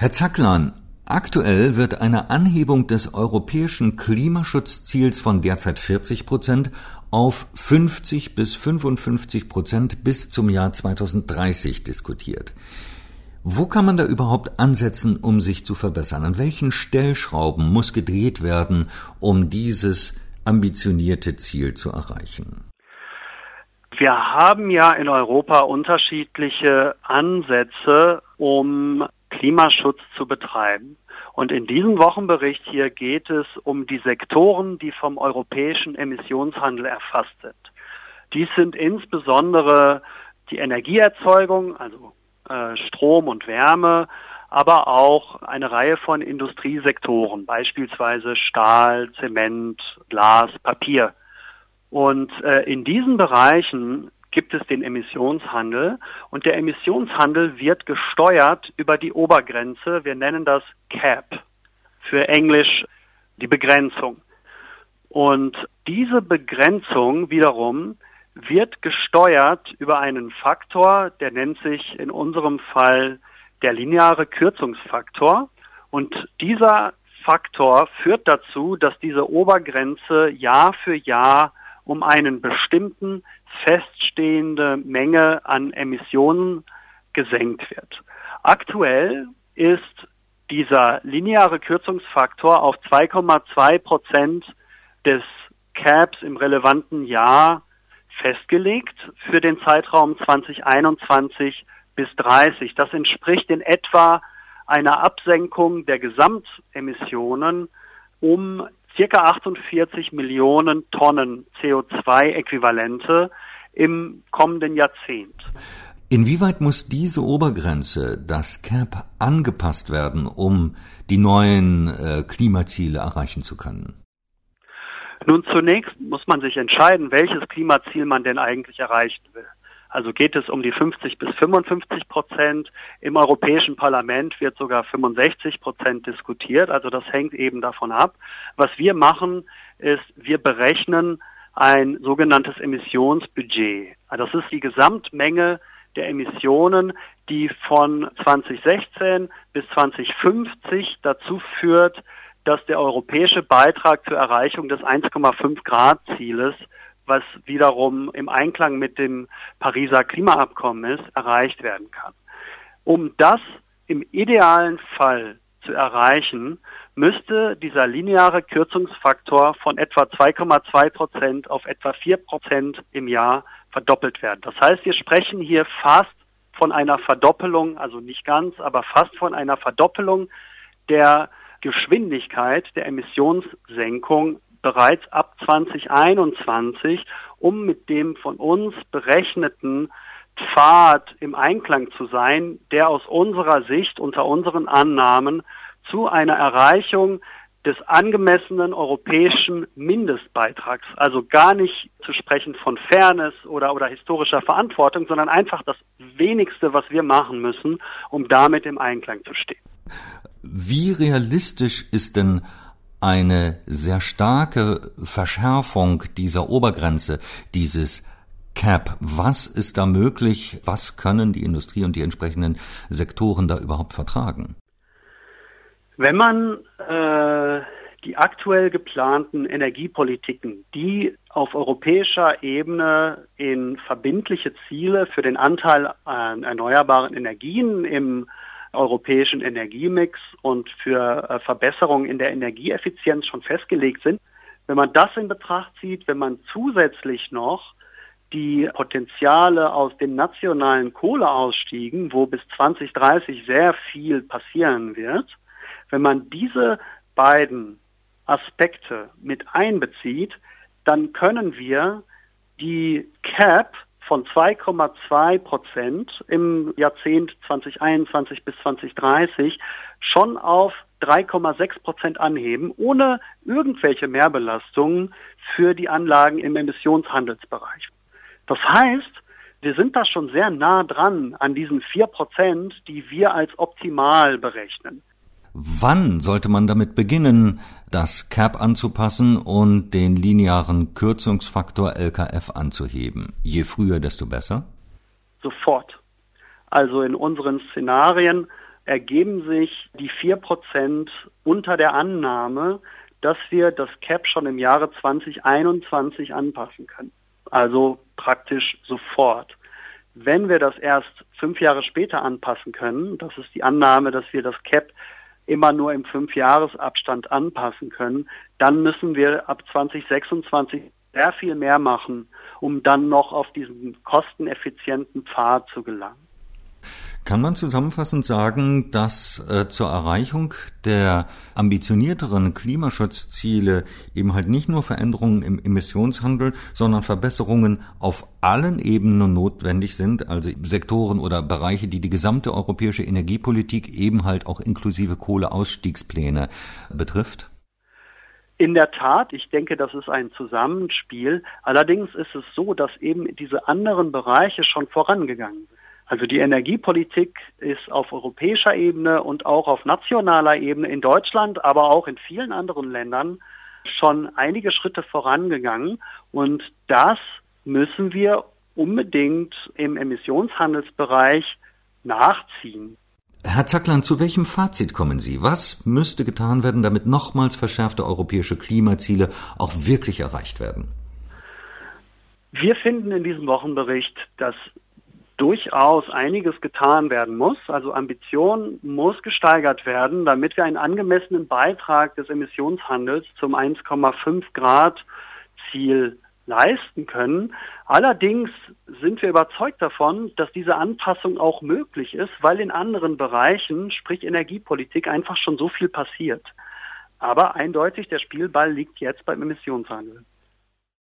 Herr Zacklan, aktuell wird eine Anhebung des europäischen Klimaschutzziels von derzeit 40 Prozent auf 50 bis 55 Prozent bis zum Jahr 2030 diskutiert. Wo kann man da überhaupt ansetzen, um sich zu verbessern? An welchen Stellschrauben muss gedreht werden, um dieses ambitionierte Ziel zu erreichen? Wir haben ja in Europa unterschiedliche Ansätze, um Klimaschutz zu betreiben. Und in diesem Wochenbericht hier geht es um die Sektoren, die vom europäischen Emissionshandel erfasst sind. Dies sind insbesondere die Energieerzeugung, also äh, Strom und Wärme, aber auch eine Reihe von Industriesektoren, beispielsweise Stahl, Zement, Glas, Papier. Und äh, in diesen Bereichen gibt es den Emissionshandel und der Emissionshandel wird gesteuert über die Obergrenze. Wir nennen das CAP, für Englisch die Begrenzung. Und diese Begrenzung wiederum wird gesteuert über einen Faktor, der nennt sich in unserem Fall der lineare Kürzungsfaktor. Und dieser Faktor führt dazu, dass diese Obergrenze Jahr für Jahr um einen bestimmten feststehende Menge an Emissionen gesenkt wird. Aktuell ist dieser lineare Kürzungsfaktor auf 2,2 Prozent des Caps im relevanten Jahr festgelegt für den Zeitraum 2021 bis 30. Das entspricht in etwa einer Absenkung der Gesamtemissionen um circa 48 Millionen Tonnen CO2-Äquivalente im kommenden Jahrzehnt. Inwieweit muss diese Obergrenze, das CAP, angepasst werden, um die neuen äh, Klimaziele erreichen zu können? Nun, zunächst muss man sich entscheiden, welches Klimaziel man denn eigentlich erreichen will. Also geht es um die 50 bis 55 Prozent. Im Europäischen Parlament wird sogar 65 Prozent diskutiert. Also das hängt eben davon ab. Was wir machen, ist, wir berechnen ein sogenanntes Emissionsbudget. Also das ist die Gesamtmenge der Emissionen, die von 2016 bis 2050 dazu führt, dass der europäische Beitrag zur Erreichung des 1,5 Grad Zieles was wiederum im Einklang mit dem Pariser Klimaabkommen ist, erreicht werden kann. Um das im idealen Fall zu erreichen, müsste dieser lineare Kürzungsfaktor von etwa 2,2 Prozent auf etwa 4 Prozent im Jahr verdoppelt werden. Das heißt, wir sprechen hier fast von einer Verdoppelung, also nicht ganz, aber fast von einer Verdoppelung der Geschwindigkeit der Emissionssenkung bereits ab 2021, um mit dem von uns berechneten Pfad im Einklang zu sein, der aus unserer Sicht unter unseren Annahmen zu einer Erreichung des angemessenen europäischen Mindestbeitrags, also gar nicht zu sprechen von Fairness oder, oder historischer Verantwortung, sondern einfach das wenigste, was wir machen müssen, um damit im Einklang zu stehen. Wie realistisch ist denn eine sehr starke Verschärfung dieser Obergrenze, dieses Cap. Was ist da möglich? Was können die Industrie und die entsprechenden Sektoren da überhaupt vertragen? Wenn man äh, die aktuell geplanten Energiepolitiken, die auf europäischer Ebene in verbindliche Ziele für den Anteil an erneuerbaren Energien im europäischen Energiemix und für äh, Verbesserungen in der Energieeffizienz schon festgelegt sind. Wenn man das in Betracht zieht, wenn man zusätzlich noch die Potenziale aus den nationalen Kohleausstiegen, wo bis 2030 sehr viel passieren wird, wenn man diese beiden Aspekte mit einbezieht, dann können wir die CAP von 2,2 Prozent im Jahrzehnt 2021 bis 2030 schon auf 3,6 Prozent anheben, ohne irgendwelche Mehrbelastungen für die Anlagen im Emissionshandelsbereich. Das heißt, wir sind da schon sehr nah dran an diesen 4 Prozent, die wir als optimal berechnen. Wann sollte man damit beginnen, das CAP anzupassen und den linearen Kürzungsfaktor LKF anzuheben? Je früher, desto besser? Sofort. Also in unseren Szenarien ergeben sich die vier Prozent unter der Annahme, dass wir das CAP schon im Jahre 2021 anpassen können. Also praktisch sofort. Wenn wir das erst fünf Jahre später anpassen können, das ist die Annahme, dass wir das CAP immer nur im Fünfjahresabstand anpassen können, dann müssen wir ab 2026 sehr viel mehr machen, um dann noch auf diesen kosteneffizienten Pfad zu gelangen. Kann man zusammenfassend sagen, dass äh, zur Erreichung der ambitionierteren Klimaschutzziele eben halt nicht nur Veränderungen im Emissionshandel, sondern Verbesserungen auf allen Ebenen notwendig sind, also Sektoren oder Bereiche, die die gesamte europäische Energiepolitik eben halt auch inklusive Kohleausstiegspläne betrifft? In der Tat, ich denke, das ist ein Zusammenspiel. Allerdings ist es so, dass eben diese anderen Bereiche schon vorangegangen sind. Also die Energiepolitik ist auf europäischer Ebene und auch auf nationaler Ebene in Deutschland, aber auch in vielen anderen Ländern schon einige Schritte vorangegangen. Und das müssen wir unbedingt im Emissionshandelsbereich nachziehen. Herr Zackland, zu welchem Fazit kommen Sie? Was müsste getan werden, damit nochmals verschärfte europäische Klimaziele auch wirklich erreicht werden? Wir finden in diesem Wochenbericht, dass durchaus einiges getan werden muss. Also Ambition muss gesteigert werden, damit wir einen angemessenen Beitrag des Emissionshandels zum 1,5 Grad Ziel leisten können. Allerdings sind wir überzeugt davon, dass diese Anpassung auch möglich ist, weil in anderen Bereichen, sprich Energiepolitik, einfach schon so viel passiert. Aber eindeutig, der Spielball liegt jetzt beim Emissionshandel.